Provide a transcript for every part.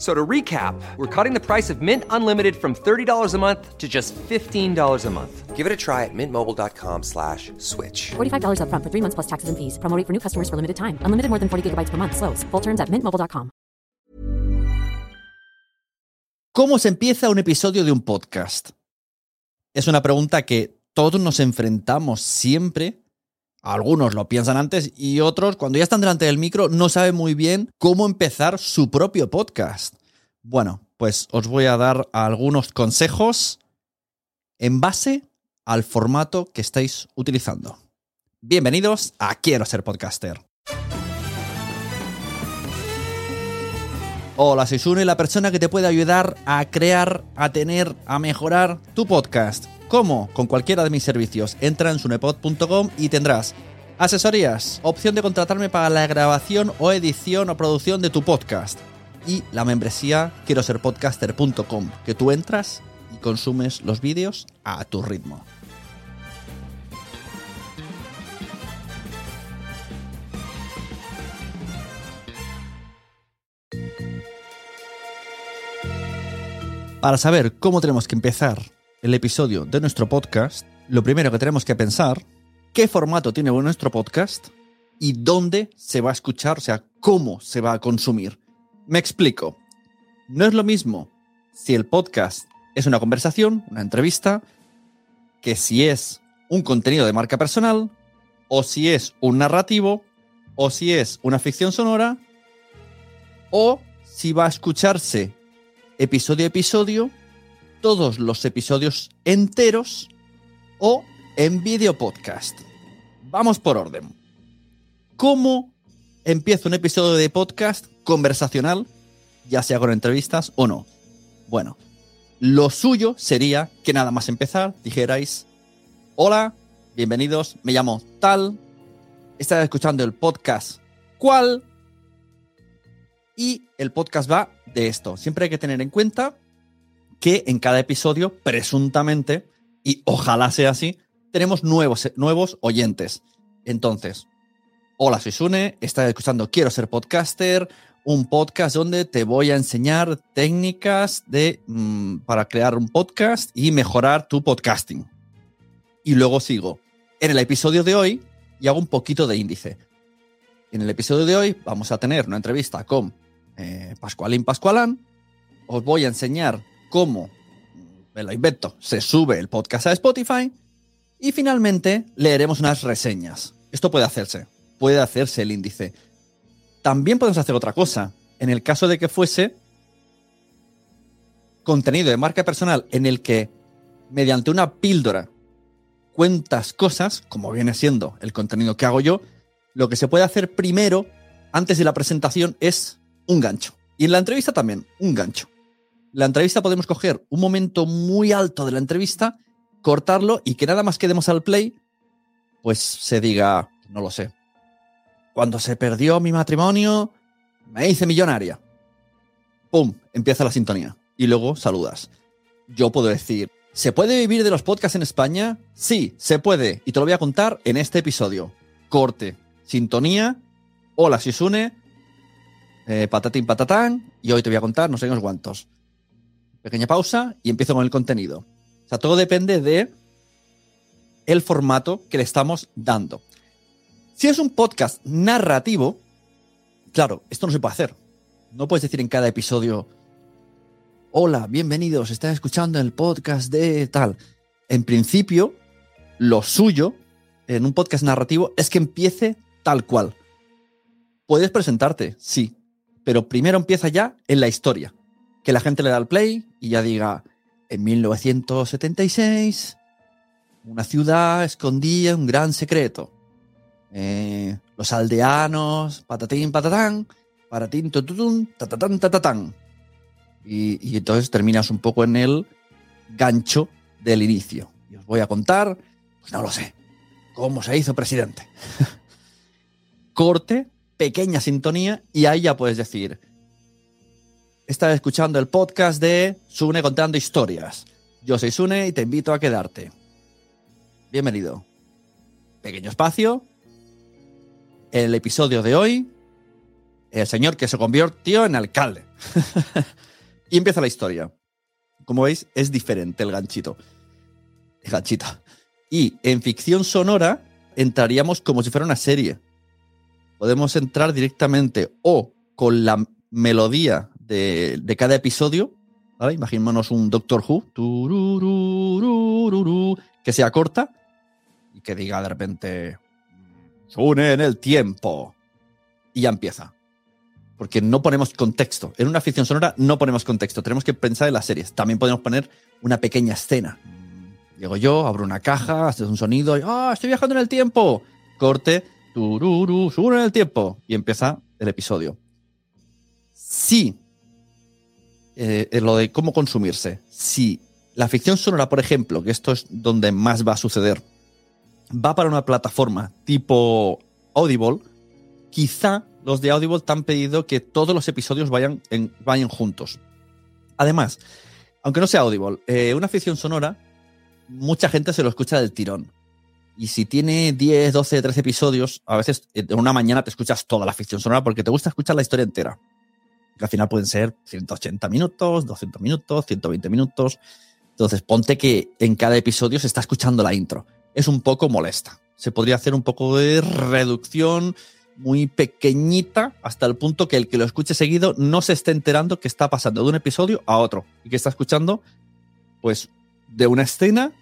So to recap, we're cutting the price of Mint Unlimited from $30 a month to just $15 a month. Give it a try at mintmobile.com slash switch. $45 upfront for three months plus taxes and fees. Promo for new customers for limited time. Unlimited more than 40 gigabytes per month. Slows. Full terms at mintmobile.com. ¿Cómo se empieza un episodio de un podcast? Es una pregunta que todos nos enfrentamos siempre. Algunos lo piensan antes y otros, cuando ya están delante del micro, no saben muy bien cómo empezar su propio podcast. Bueno, pues os voy a dar algunos consejos en base al formato que estáis utilizando. Bienvenidos a Quiero ser podcaster. Hola, soy Sune, la persona que te puede ayudar a crear, a tener, a mejorar tu podcast. ¿Cómo? Con cualquiera de mis servicios. Entra en sunepod.com y tendrás asesorías, opción de contratarme para la grabación o edición o producción de tu podcast y la membresía quiero ser podcaster.com, que tú entras y consumes los vídeos a tu ritmo. Para saber cómo tenemos que empezar el episodio de nuestro podcast, lo primero que tenemos que pensar, qué formato tiene nuestro podcast y dónde se va a escuchar, o sea, cómo se va a consumir. Me explico. No es lo mismo si el podcast es una conversación, una entrevista, que si es un contenido de marca personal, o si es un narrativo, o si es una ficción sonora, o si va a escucharse episodio a episodio, todos los episodios enteros o en video podcast. Vamos por orden. ¿Cómo empieza un episodio de podcast conversacional, ya sea con entrevistas o no? Bueno, lo suyo sería que nada más empezar dijerais, hola, bienvenidos, me llamo tal, estás escuchando el podcast cuál y el podcast va de esto. Siempre hay que tener en cuenta que en cada episodio, presuntamente, y ojalá sea así, tenemos nuevos, nuevos oyentes. Entonces, hola, soy Sune, estás escuchando Quiero ser podcaster, un podcast donde te voy a enseñar técnicas de, mm, para crear un podcast y mejorar tu podcasting. Y luego sigo. En el episodio de hoy, y hago un poquito de índice. En el episodio de hoy vamos a tener una entrevista con eh, Pascualín Pascualán. Os voy a enseñar cómo, me lo invento, se sube el podcast a Spotify. Y finalmente leeremos unas reseñas. Esto puede hacerse, puede hacerse el índice. También podemos hacer otra cosa. En el caso de que fuese contenido de marca personal en el que mediante una píldora cuentas cosas, como viene siendo el contenido que hago yo, lo que se puede hacer primero, antes de la presentación, es un gancho. Y en la entrevista también, un gancho. La entrevista podemos coger un momento muy alto de la entrevista, cortarlo y que nada más que demos al play, pues se diga, no lo sé. Cuando se perdió mi matrimonio, me hice millonaria. ¡Pum! Empieza la sintonía. Y luego saludas. Yo puedo decir, ¿se puede vivir de los podcasts en España? Sí, se puede. Y te lo voy a contar en este episodio. Corte, sintonía. Hola, Sisune eh, patatín patatán, y hoy te voy a contar no sé cuántos. Pequeña pausa y empiezo con el contenido. O sea, todo depende de el formato que le estamos dando. Si es un podcast narrativo, claro, esto no se puede hacer. No puedes decir en cada episodio, hola, bienvenidos, estás escuchando el podcast de tal. En principio, lo suyo en un podcast narrativo es que empiece tal cual. Puedes presentarte, sí, pero primero empieza ya en la historia. Que la gente le da el play y ya diga, en 1976, una ciudad escondía un gran secreto. Eh, los aldeanos, patatín, patatán, paratín, tututun, tatatán, tatatán. Y, y entonces terminas un poco en el gancho del inicio. Y os voy a contar, pues no lo sé, cómo se hizo presidente. Corte, pequeña sintonía y ahí ya puedes decir, estás escuchando el podcast de Sune contando historias. Yo soy Sune y te invito a quedarte. Bienvenido. Pequeño espacio. El episodio de hoy, el señor que se convirtió en alcalde. y empieza la historia. Como veis, es diferente el ganchito. El ganchito. Y en ficción sonora entraríamos como si fuera una serie. Podemos entrar directamente o con la melodía de, cada episodio. ¿vale? Un Doctor Who que sea corta y que diga de repente Sune en el tiempo. Y ya empieza. Porque no ponemos contexto. En una ficción sonora no ponemos contexto. Tenemos que pensar en las series. También podemos poner una pequeña escena. Llego yo, abro una caja, haces un sonido, ¡ah, estoy viajando en el tiempo! Corte, tururu, Sune en el tiempo. Y empieza el episodio. Sí. Eh, eh, lo de cómo consumirse. Si la ficción sonora, por ejemplo, que esto es donde más va a suceder, va para una plataforma tipo Audible, quizá los de Audible te han pedido que todos los episodios vayan, en- vayan juntos. Además, aunque no sea Audible, eh, una ficción sonora, mucha gente se lo escucha del tirón. Y si tiene 10, 12, 13 episodios, a veces en una mañana te escuchas toda la ficción sonora porque te gusta escuchar la historia entera. Que al final pueden ser 180 minutos, 200 minutos, 120 minutos. Entonces, ponte que en cada episodio se está escuchando la intro. Es un poco molesta. Se podría hacer un poco de reducción muy pequeñita hasta el punto que el que lo escuche seguido no se esté enterando que está pasando de un episodio a otro y que está escuchando, pues, de una escena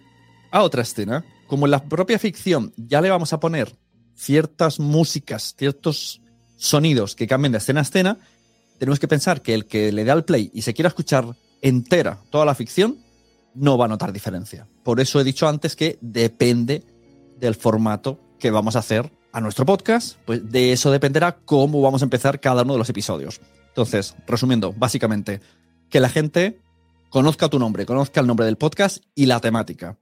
a otra escena. Como en la propia ficción ya le vamos a poner ciertas músicas, ciertos sonidos que cambien de escena a escena, tenemos que pensar que el que le da al play y se quiera escuchar entera toda la ficción, no va a notar diferencia. Por eso he dicho antes que depende del formato que vamos a hacer a nuestro podcast, pues de eso dependerá cómo vamos a empezar cada uno de los episodios. Entonces, resumiendo, básicamente, que la gente conozca tu nombre, conozca el nombre del podcast y la temática,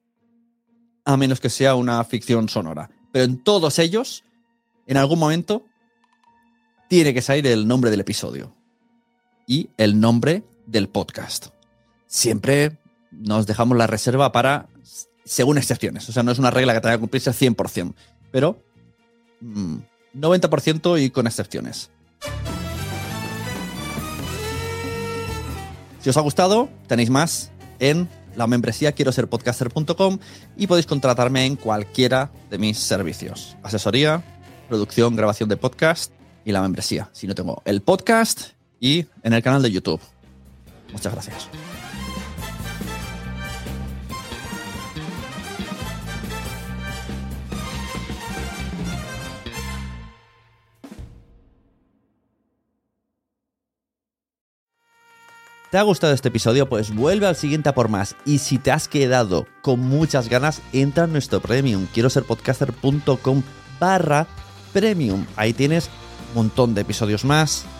a menos que sea una ficción sonora. Pero en todos ellos, en algún momento, tiene que salir el nombre del episodio y el nombre del podcast. Siempre nos dejamos la reserva para según excepciones. O sea, no es una regla que tenga que cumplirse al 100%, pero mm, 90% y con excepciones. Si os ha gustado, tenéis más en la membresía quiero ser podcaster.com y podéis contratarme en cualquiera de mis servicios. Asesoría, producción, grabación de podcast y la membresía. Si no tengo el podcast y en el canal de YouTube. Muchas gracias. ¿Te ha gustado este episodio? Pues vuelve al siguiente a por más. Y si te has quedado con muchas ganas, entra en nuestro premium. Quiero ser podcaster.com barra premium. Ahí tienes un montón de episodios más,